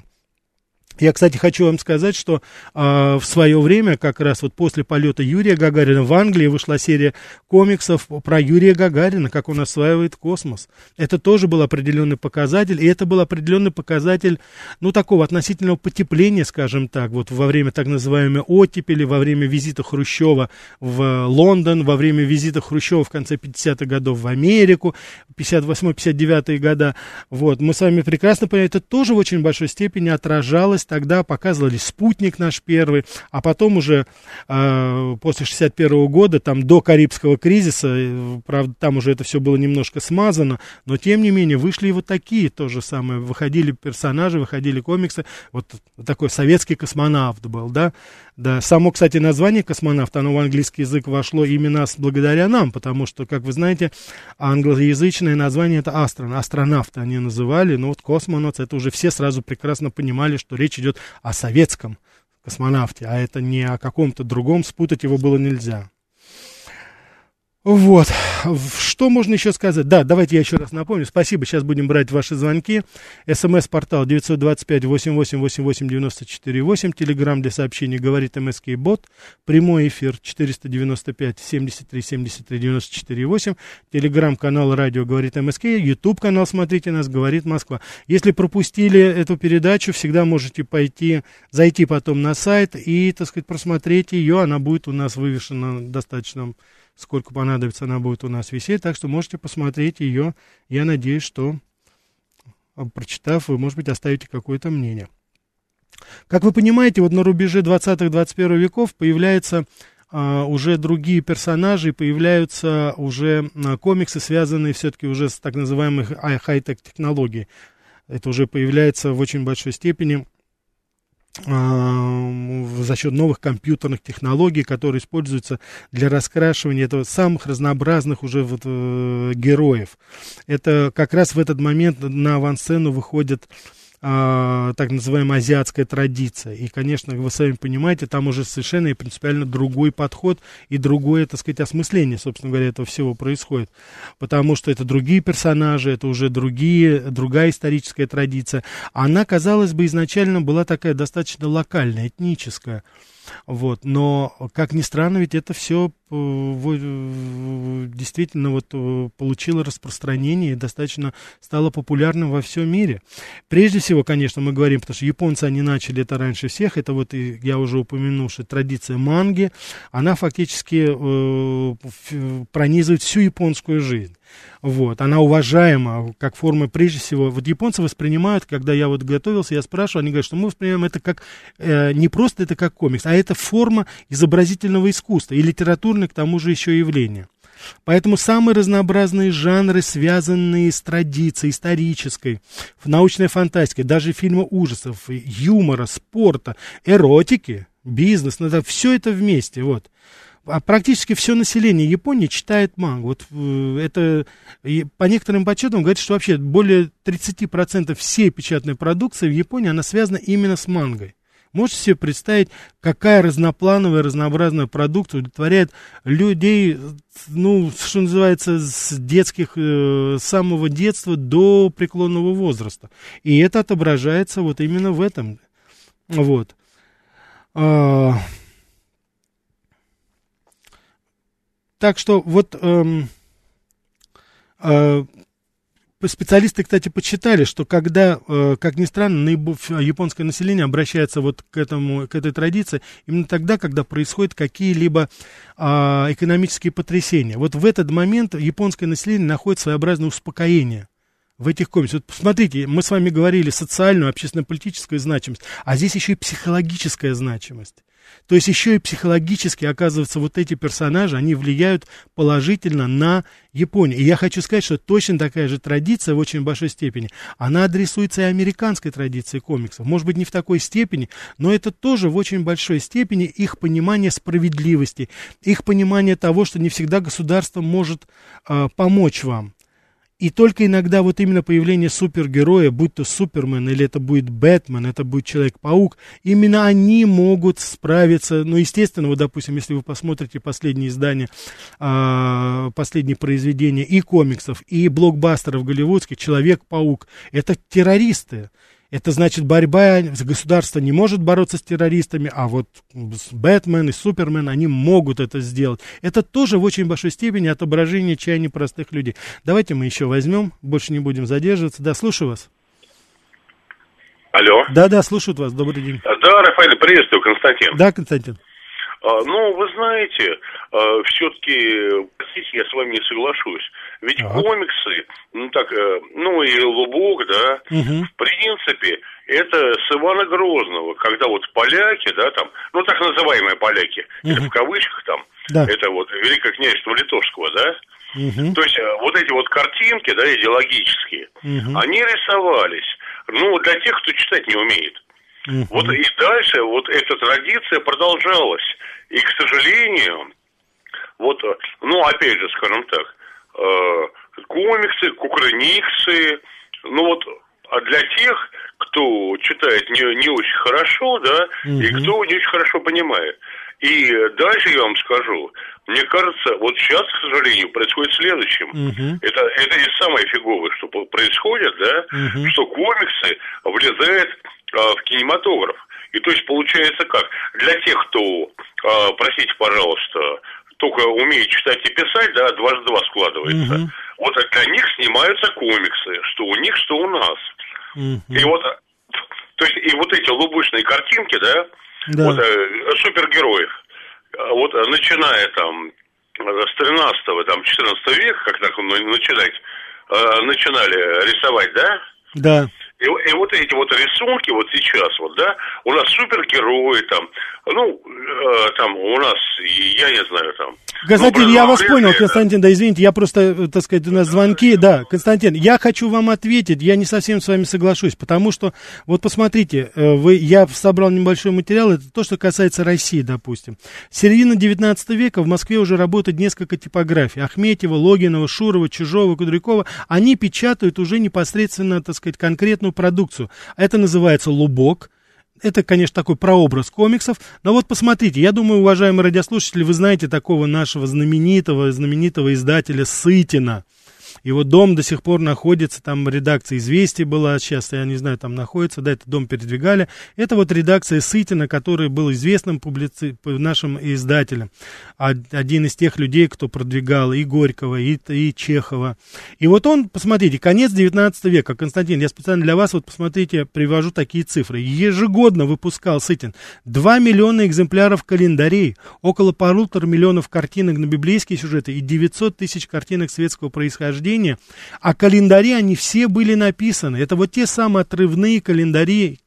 Я, кстати, хочу вам сказать, что э, в свое время, как раз вот после полета Юрия Гагарина в Англии вышла серия комиксов про Юрия Гагарина, как он осваивает космос. Это тоже был определенный показатель, и это был определенный показатель, ну, такого относительного потепления, скажем так, вот во время так называемой оттепели, во время визита Хрущева в Лондон, во время визита Хрущева в конце 50-х годов в Америку, 58-59 года. Вот, мы с вами прекрасно понимаем, это тоже в очень большой степени отражалось тогда показывали спутник наш первый, а потом уже э, после 61 года, там до Карибского кризиса, э, правда, там уже это все было немножко смазано, но тем не менее вышли и вот такие то же самое, выходили персонажи, выходили комиксы, вот такой советский космонавт был, да, да, само, кстати, название космонавт, оно в английский язык вошло именно благодаря нам, потому что, как вы знаете, англоязычное название это астрон, астронавты они называли, но вот космонавт, это уже все сразу прекрасно понимали, что речь идет о советском космонавте, а это не о каком-то другом, спутать его было нельзя. Вот. Что можно еще сказать? Да, давайте я еще раз напомню. Спасибо. Сейчас будем брать ваши звонки. СМС-портал 925-88-98-94-8. Телеграмм для сообщений говорит МСК Бот. Прямой эфир 495-73-73-94-8. Телеграмм-канал радио говорит МСК. Ютуб канал смотрите нас, говорит Москва. Если пропустили эту передачу, всегда можете пойти, зайти потом на сайт и, так сказать, просмотреть ее. Она будет у нас вывешена достаточно сколько понадобится, она будет у нас висеть, так что можете посмотреть ее. Я надеюсь, что, а, прочитав, вы, может быть, оставите какое-то мнение. Как вы понимаете, вот на рубеже 20-21 веков появляются а, уже другие персонажи, появляются уже а, комиксы, связанные все-таки уже с так называемой хай-тек технологией. Это уже появляется в очень большой степени за счет новых компьютерных технологий, которые используются для раскрашивания этого самых разнообразных уже вот, э, героев. Это как раз в этот момент на авансцену выходят а, так называемая азиатская традиция. И, конечно, вы сами понимаете, там уже совершенно и принципиально другой подход и другое, так сказать, осмысление, собственно говоря, этого всего происходит. Потому что это другие персонажи, это уже другие, другая историческая традиция. Она, казалось бы, изначально была такая достаточно локальная, этническая. Вот, но, как ни странно, ведь это все э, действительно вот э, получило распространение и достаточно стало популярным во всем мире. Прежде всего, конечно, мы говорим, потому что японцы, они начали это раньше всех, это вот, я уже упомянувший, традиция манги, она фактически э, пронизывает всю японскую жизнь. Вот, она уважаема как форма, прежде всего, вот японцы воспринимают, когда я вот готовился, я спрашиваю, они говорят, что мы воспринимаем это как, э, не просто это как комикс, а это форма изобразительного искусства и литературное к тому же еще явление. Поэтому самые разнообразные жанры, связанные с традицией исторической, научной фантастикой, даже фильмы ужасов, юмора, спорта, эротики, бизнес, надо все это вместе, вот а практически все население Японии читает мангу. Вот э, это по некоторым подсчетам говорится, что вообще более 30% всей печатной продукции в Японии, она связана именно с мангой. Можете себе представить, какая разноплановая, разнообразная продукция удовлетворяет людей, ну, что называется, с детских, э, с самого детства до преклонного возраста. И это отображается вот именно в этом. Вот. А, Так что вот эм, э, специалисты, кстати, подсчитали, что когда, э, как ни странно, японское население обращается вот к, этому, к этой традиции именно тогда, когда происходят какие-либо э, экономические потрясения. Вот в этот момент японское население находит своеобразное успокоение в этих комиксах. Вот посмотрите, мы с вами говорили социальную, общественно-политическую значимость, а здесь еще и психологическая значимость. То есть еще и психологически, оказывается, вот эти персонажи, они влияют положительно на Японию. И я хочу сказать, что точно такая же традиция в очень большой степени, она адресуется и американской традиции комиксов. Может быть, не в такой степени, но это тоже в очень большой степени их понимание справедливости, их понимание того, что не всегда государство может э, помочь вам. И только иногда вот именно появление супергероя, будь то Супермен или это будет Бэтмен, это будет Человек-паук, именно они могут справиться, ну, естественно, вот, допустим, если вы посмотрите последние издания, э, последние произведения и комиксов, и блокбастеров голливудских, Человек-паук, это террористы, это значит, борьба, государство не может бороться с террористами, а вот Бэтмен и Супермен, они могут это сделать. Это тоже в очень большой степени отображение чаяния простых людей. Давайте мы еще возьмем, больше не будем задерживаться. Да, слушаю вас. Алло. Да, да, слушают вас. Добрый день. Да, Рафаэль, приветствую, Константин. Да, Константин. А, ну, вы знаете, а, все-таки, простите, я с вами не соглашусь. Ведь так. комиксы, ну так, э, ну и Лубок, да, угу. в принципе, это с Ивана Грозного, когда вот поляки, да, там, ну так называемые поляки, угу. это в кавычках там, да. это вот Великое княжество Литовского, да, угу. то есть э, вот эти вот картинки, да, идеологические, угу. они рисовались, ну, для тех, кто читать не умеет. Угу. Вот и дальше вот эта традиция продолжалась. И, к сожалению, вот, э, ну, опять же, скажем так, комиксы, кукрыниксы, ну вот, а для тех, кто читает не, не очень хорошо, да, угу. и кто не очень хорошо понимает. И дальше я вам скажу, мне кажется, вот сейчас, к сожалению, происходит следующим. Угу. Это, это не самое фиговое, что происходит, да, угу. что комиксы влезают а, в кинематограф. И то есть получается как? Для тех, кто, а, простите, пожалуйста, только умеет читать и писать, да, дважды два складывается. Угу. Вот для них снимаются комиксы, что у них, что у нас. Угу. И вот, то есть, и вот эти лубочные картинки, да, да. вот э, супергероев, вот начиная там с 13 там, 14 века, как так начинать, э, начинали рисовать, да? Да. И, и вот эти вот рисунки вот сейчас вот, да, у нас супергерои там, ну, э, там у нас, я не знаю, там. Константин, ну, я вас понял, Константин, да, извините, я просто, э, так сказать, у нас звонки, да, Константин, я хочу вам ответить, я не совсем с вами соглашусь, потому что, вот посмотрите, э, вы, я собрал небольшой материал, это то, что касается России, допустим. Середина 19 века в Москве уже работает несколько типографий, Ахметьева, Логинова, Шурова, Чижова, Кудрякова, они печатают уже непосредственно, так сказать, конкретную продукцию. Это называется лубок, это, конечно, такой прообраз комиксов. Но вот посмотрите, я думаю, уважаемые радиослушатели, вы знаете такого нашего знаменитого, знаменитого издателя Сытина. Его дом до сих пор находится, там редакция «Известий» была, сейчас, я не знаю, там находится, да, этот дом передвигали. Это вот редакция Сытина, который был известным публици... нашим издателем. Один из тех людей, кто продвигал и Горького, и, и Чехова. И вот он, посмотрите, конец 19 века. Константин, я специально для вас, вот посмотрите, привожу такие цифры. Ежегодно выпускал Сытин 2 миллиона экземпляров календарей, около полутора миллионов картинок на библейские сюжеты и 900 тысяч картинок светского происхождения рождения, а календари, они все были написаны. Это вот те самые отрывные календари,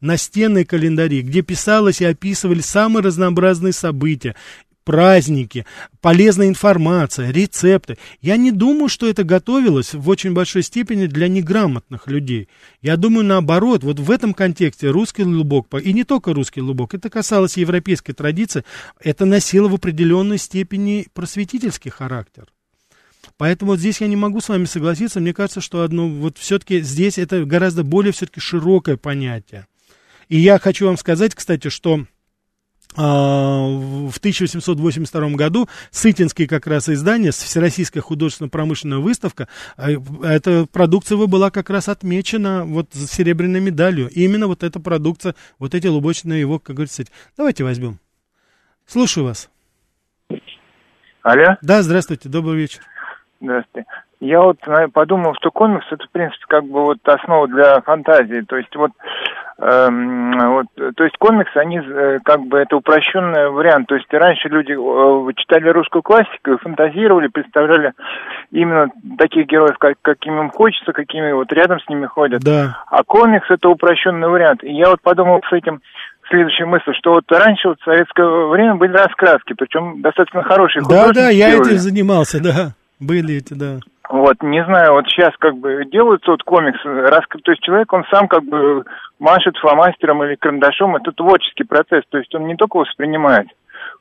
настенные календари, где писалось и описывали самые разнообразные события, праздники, полезная информация, рецепты. Я не думаю, что это готовилось в очень большой степени для неграмотных людей. Я думаю, наоборот, вот в этом контексте русский лубок, и не только русский лубок, это касалось европейской традиции, это носило в определенной степени просветительский характер. Поэтому вот здесь я не могу с вами согласиться. Мне кажется, что одно, вот все-таки здесь это гораздо более все-таки широкое понятие. И я хочу вам сказать, кстати, что а, в 1882 году Сытинский как раз издание, Всероссийская художественно-промышленная выставка, а, эта продукция была как раз отмечена вот серебряной медалью. И именно вот эта продукция, вот эти лубочные его, как говорится, давайте возьмем. Слушаю вас. Алло? Да, здравствуйте, добрый вечер. Здравствуйте. Я вот подумал, что комикс это, в принципе, как бы вот основа для фантазии. То есть вот, эм, вот то есть комиксы, они э, как бы это упрощенный вариант. То есть раньше люди э, читали русскую классику, фантазировали, представляли именно таких героев, как, какими им хочется, какими вот рядом с ними ходят. Да. А комикс это упрощенный вариант. И я вот подумал с этим следующая мысль, что вот раньше вот в советское время были раскраски, причем достаточно хорошие Да, да, я этим занимался, да, были эти, да. Вот, не знаю, вот сейчас как бы делаются вот комиксы, рас... то есть человек, он сам как бы машет фломастером или карандашом, это творческий процесс, то есть он не только воспринимает,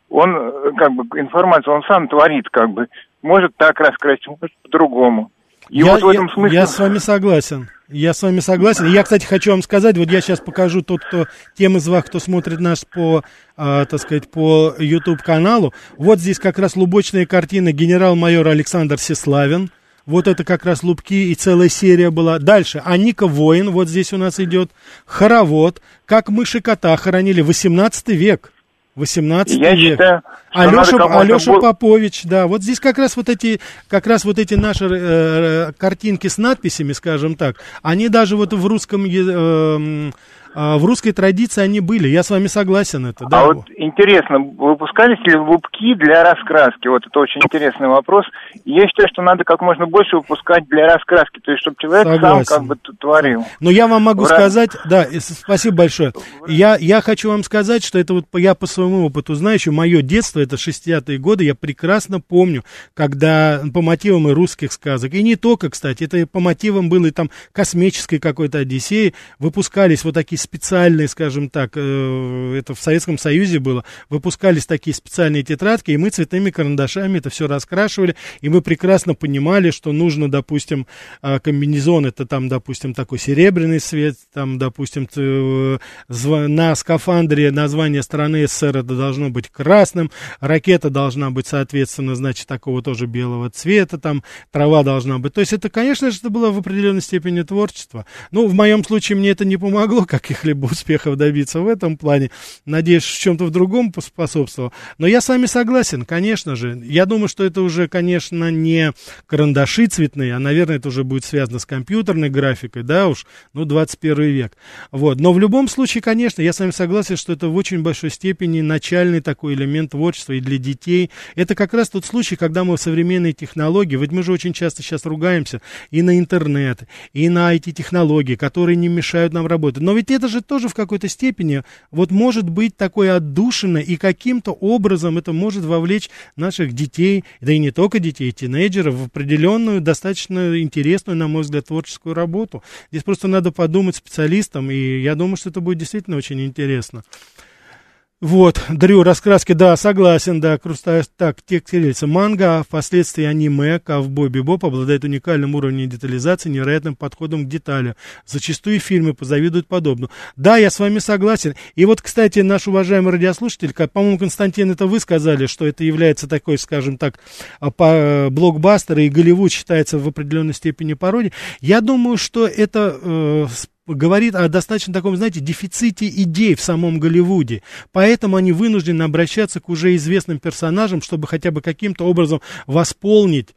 он э, как бы информацию, он сам творит как бы, может так раскрасить, может по-другому. И я, вот в этом смысле... я с вами согласен. Я с вами согласен. Я, кстати, хочу вам сказать, вот я сейчас покажу тот, кто, тем из вас, кто смотрит нас по, э, так сказать, по YouTube-каналу. Вот здесь как раз лубочная картина генерал-майор Александр Сеславин. Вот это как раз лупки и целая серия была. Дальше. Аника Воин, вот здесь у нас идет. Хоровод. Как мыши кота хоронили. 18 век. 18 Я век. Считаю, Алеша, Алеша был... Попович, да, вот здесь как раз вот эти, как раз вот эти наши э, э картинки с надписями, скажем так, они даже вот в русском э, а, в русской традиции они были, я с вами согласен это. Да. А вот интересно, выпускались ли лупки для раскраски? Вот это очень интересный вопрос. Я считаю, что надо как можно больше выпускать для раскраски, то есть чтобы человек согласен. сам как бы творил. Но я вам могу в сказать, да, спасибо большое. Я, я хочу вам сказать, что это вот я по своему опыту знаю, еще мое детство, это 60-е годы, я прекрасно помню, когда по мотивам и русских сказок, и не только, кстати, это по мотивам было и там космической какой-то Одиссеи, выпускались вот такие специальные, скажем так, э, это в Советском Союзе было, выпускались такие специальные тетрадки, и мы цветными карандашами это все раскрашивали, и мы прекрасно понимали, что нужно, допустим, э, комбинезон, это там, допустим, такой серебряный цвет, там, допустим, э, на скафандре название страны СССР это должно быть красным, ракета должна быть, соответственно, значит, такого тоже белого цвета, там, трава должна быть. То есть это, конечно же, это было в определенной степени творчество. Ну, в моем случае мне это не помогло, как каких-либо успехов добиться в этом плане. Надеюсь, в чем-то в другом поспособствовал. Но я с вами согласен, конечно же. Я думаю, что это уже, конечно, не карандаши цветные, а, наверное, это уже будет связано с компьютерной графикой, да уж, ну, 21 век. Вот. Но в любом случае, конечно, я с вами согласен, что это в очень большой степени начальный такой элемент творчества и для детей. Это как раз тот случай, когда мы в современные технологии, ведь мы же очень часто сейчас ругаемся и на интернет, и на эти технологии, которые не мешают нам работать. Но ведь же тоже в какой-то степени вот может быть такое отдушина, и каким-то образом это может вовлечь наших детей, да и не только детей, тинейджеров, в определенную, достаточно интересную, на мой взгляд, творческую работу. Здесь просто надо подумать специалистам, и я думаю, что это будет действительно очень интересно. Вот, Дрю, раскраски, да, согласен, да, крустая, так, текст кириллица. Манга, впоследствии аниме, ковбой Бибоп обладает уникальным уровнем детализации, невероятным подходом к деталям. Зачастую фильмы позавидуют подобному. Да, я с вами согласен. И вот, кстати, наш уважаемый радиослушатель, по-моему, Константин, это вы сказали, что это является такой, скажем так, а, по блокбастер, и Голливуд считается в определенной степени пародией. Я думаю, что это э, говорит о достаточно таком, знаете, дефиците идей в самом Голливуде. Поэтому они вынуждены обращаться к уже известным персонажам, чтобы хотя бы каким-то образом восполнить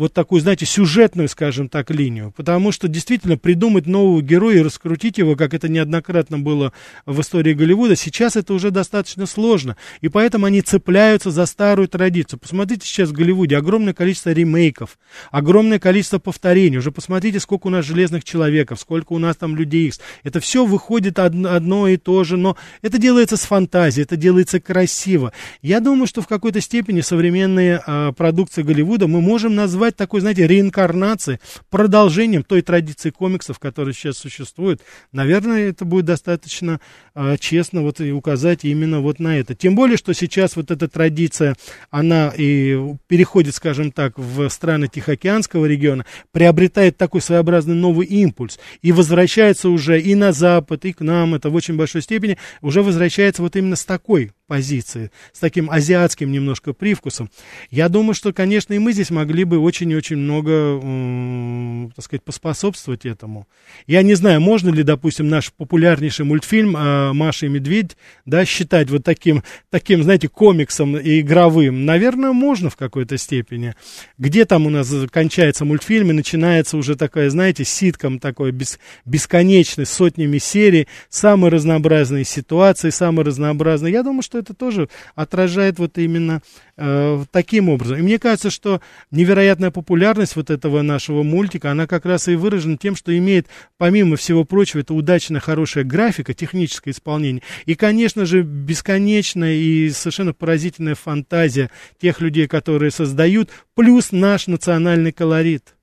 вот такую, знаете, сюжетную, скажем так, линию. Потому что действительно придумать нового героя и раскрутить его, как это неоднократно было в истории Голливуда, сейчас это уже достаточно сложно. И поэтому они цепляются за старую традицию. Посмотрите сейчас в Голливуде огромное количество ремейков, огромное количество повторений. Уже посмотрите, сколько у нас железных человеков, сколько у нас там людей X. Это все выходит одно, одно и то же, но это делается с фантазией, это делается красиво. Я думаю, что в какой-то степени современные э, продукции Голливуда мы можем назвать стать такой, знаете, реинкарнацией, продолжением той традиции комиксов, которая сейчас существует. Наверное, это будет достаточно э, честно вот и указать именно вот на это. Тем более, что сейчас вот эта традиция, она и переходит, скажем так, в страны Тихоокеанского региона, приобретает такой своеобразный новый импульс и возвращается уже и на Запад, и к нам, это в очень большой степени, уже возвращается вот именно с такой позиции, с таким азиатским немножко привкусом. Я думаю, что, конечно, и мы здесь могли бы очень и очень много, так сказать, поспособствовать этому. Я не знаю, можно ли, допустим, наш популярнейший мультфильм э, «Маша и медведь» да, считать вот таким, таким, знаете, комиксом и игровым. Наверное, можно в какой-то степени. Где там у нас кончается мультфильм и начинается уже такая, знаете, ситком такой бес, бесконечный, сотнями серий, самые разнообразные ситуации, самые разнообразные. Я думаю, что это тоже отражает вот именно э, таким образом. И мне кажется, что невероятная популярность вот этого нашего мультика, она как раз и выражена тем, что имеет, помимо всего прочего, это удачная, хорошая графика, техническое исполнение. И, конечно же, бесконечная и совершенно поразительная фантазия тех людей, которые создают, плюс наш национальный колорит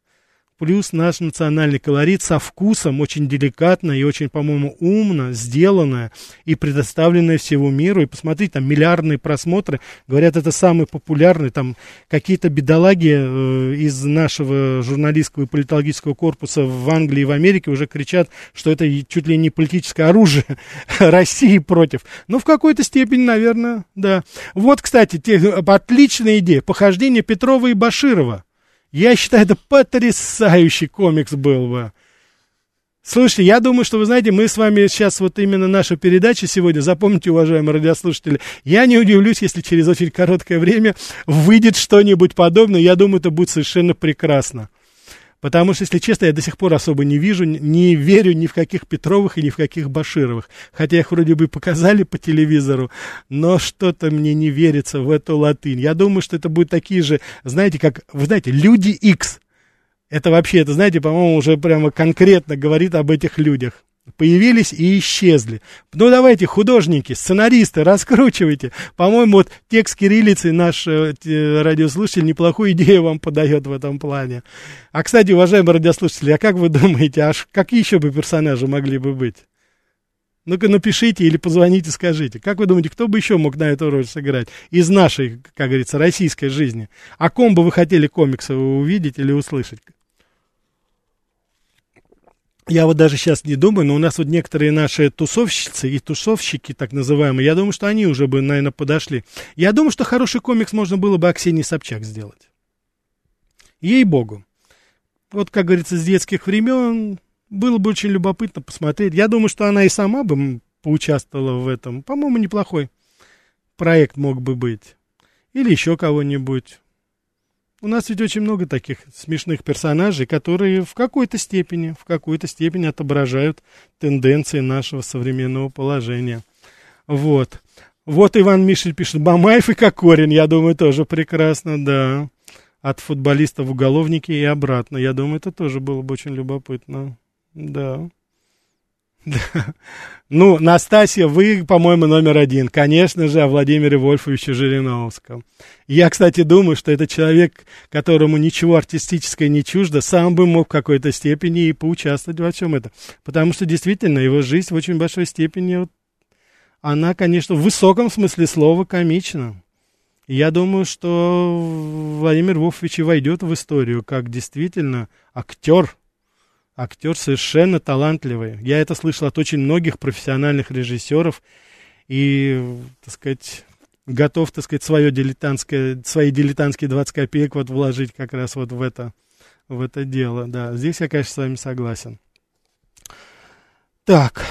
плюс наш национальный колорит со вкусом, очень деликатно и очень, по-моему, умно сделанное и предоставленное всему миру. И посмотрите, там миллиардные просмотры, говорят, это самый популярный, там какие-то бедолаги э, из нашего журналистского и политологического корпуса в Англии и в Америке уже кричат, что это чуть ли не политическое оружие России против. Ну, в какой-то степени, наверное, да. Вот, кстати, те, отличная идея, похождение Петрова и Баширова. Я считаю, это потрясающий комикс был бы. Слушайте, я думаю, что, вы знаете, мы с вами сейчас вот именно наша передача сегодня, запомните, уважаемые радиослушатели, я не удивлюсь, если через очень короткое время выйдет что-нибудь подобное, я думаю, это будет совершенно прекрасно. Потому что, если честно, я до сих пор особо не вижу, не верю ни в каких Петровых и ни в каких Башировых. Хотя их вроде бы показали по телевизору, но что-то мне не верится в эту латынь. Я думаю, что это будут такие же, знаете, как, вы знаете, люди X. Это вообще, это, знаете, по-моему, уже прямо конкретно говорит об этих людях появились и исчезли. Ну, давайте, художники, сценаристы, раскручивайте. По-моему, вот текст кириллицы наш э, радиослушатель неплохую идею вам подает в этом плане. А, кстати, уважаемые радиослушатели, а как вы думаете, аж какие еще бы персонажи могли бы быть? Ну-ка напишите или позвоните, скажите. Как вы думаете, кто бы еще мог на эту роль сыграть из нашей, как говорится, российской жизни? О ком бы вы хотели комиксы увидеть или услышать? Я вот даже сейчас не думаю, но у нас вот некоторые наши тусовщицы и тусовщики, так называемые, я думаю, что они уже бы, наверное, подошли. Я думаю, что хороший комикс можно было бы Аксении Собчак сделать. Ей-богу. Вот, как говорится, с детских времен было бы очень любопытно посмотреть. Я думаю, что она и сама бы поучаствовала в этом. По-моему, неплохой проект мог бы быть. Или еще кого-нибудь. У нас ведь очень много таких смешных персонажей, которые в какой-то степени, в какой-то степени отображают тенденции нашего современного положения. Вот. Вот Иван Мишель пишет, Бамаев и Кокорин, я думаю, тоже прекрасно, да. От футболиста в уголовнике и обратно. Я думаю, это тоже было бы очень любопытно. Да. Ну, Настасья, вы, по-моему, номер один. Конечно же, о Владимире Вольфовиче Жириновском. Я, кстати, думаю, что это человек, которому ничего артистическое не чуждо, сам бы мог в какой-то степени и поучаствовать во всем этом. Потому что, действительно, его жизнь в очень большой степени, вот, она, конечно, в высоком смысле слова комична. Я думаю, что Владимир Вольфович и войдет в историю как действительно актер, актер совершенно талантливый. Я это слышал от очень многих профессиональных режиссеров и, так сказать, готов, так сказать, свое дилетантское, свои дилетантские 20 копеек вот вложить как раз вот в это, в это дело. Да, здесь я, конечно, с вами согласен. Так.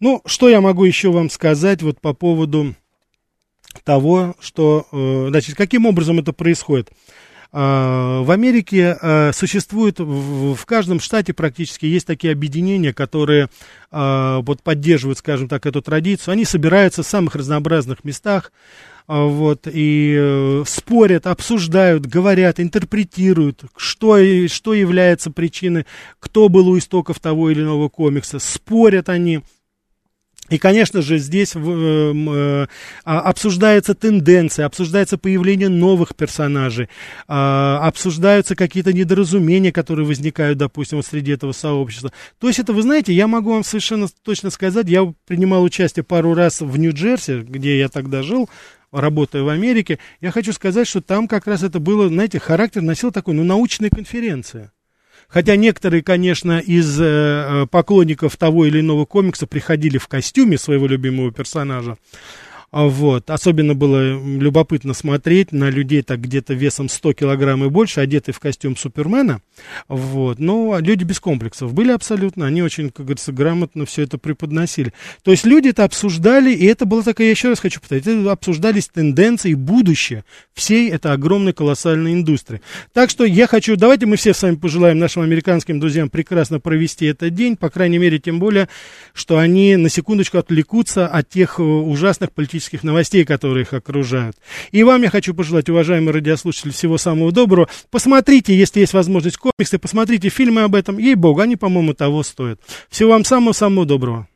Ну, что я могу еще вам сказать вот по поводу того, что, э, значит, каким образом это происходит? А, в Америке а, существует, в каждом штате практически есть такие объединения, которые а, вот поддерживают, скажем так, эту традицию. Они собираются в самых разнообразных местах, вот, и э, спорят, обсуждают, говорят, интерпретируют, что, что является причиной, кто был у истоков того или иного комикса. Спорят они, и, конечно же, здесь э, э, а, обсуждается тенденция, обсуждается появление новых персонажей, э, обсуждаются какие-то недоразумения, которые возникают, допустим, среди этого сообщества. То есть это, вы знаете, я могу вам совершенно точно сказать, я принимал участие пару раз в Нью-Джерси, где я тогда жил, работая в Америке. Я хочу сказать, что там как раз это было, знаете, характер носил такой, ну, научная конференция. Хотя некоторые, конечно, из э, э, поклонников того или иного комикса приходили в костюме своего любимого персонажа. А вот. Особенно было любопытно смотреть на людей так где-то весом 100 килограмм и больше, одетые в костюм Супермена. Вот. Но люди без комплексов были абсолютно, они очень, как говорится, грамотно все это преподносили. То есть люди это обсуждали, и это было такая, я еще раз хочу повторить, это обсуждались тенденции будущее всей этой огромной колоссальной индустрии. Так что я хочу, давайте мы все с вами пожелаем нашим американским друзьям прекрасно провести этот день, по крайней мере, тем более, что они на секундочку отвлекутся от тех э, ужасных политических политических новостей, которые их окружают. И вам я хочу пожелать, уважаемые радиослушатели, всего самого доброго. Посмотрите, если есть возможность комиксы, посмотрите фильмы об этом. Ей-богу, они, по-моему, того стоят. Всего вам самого-самого доброго.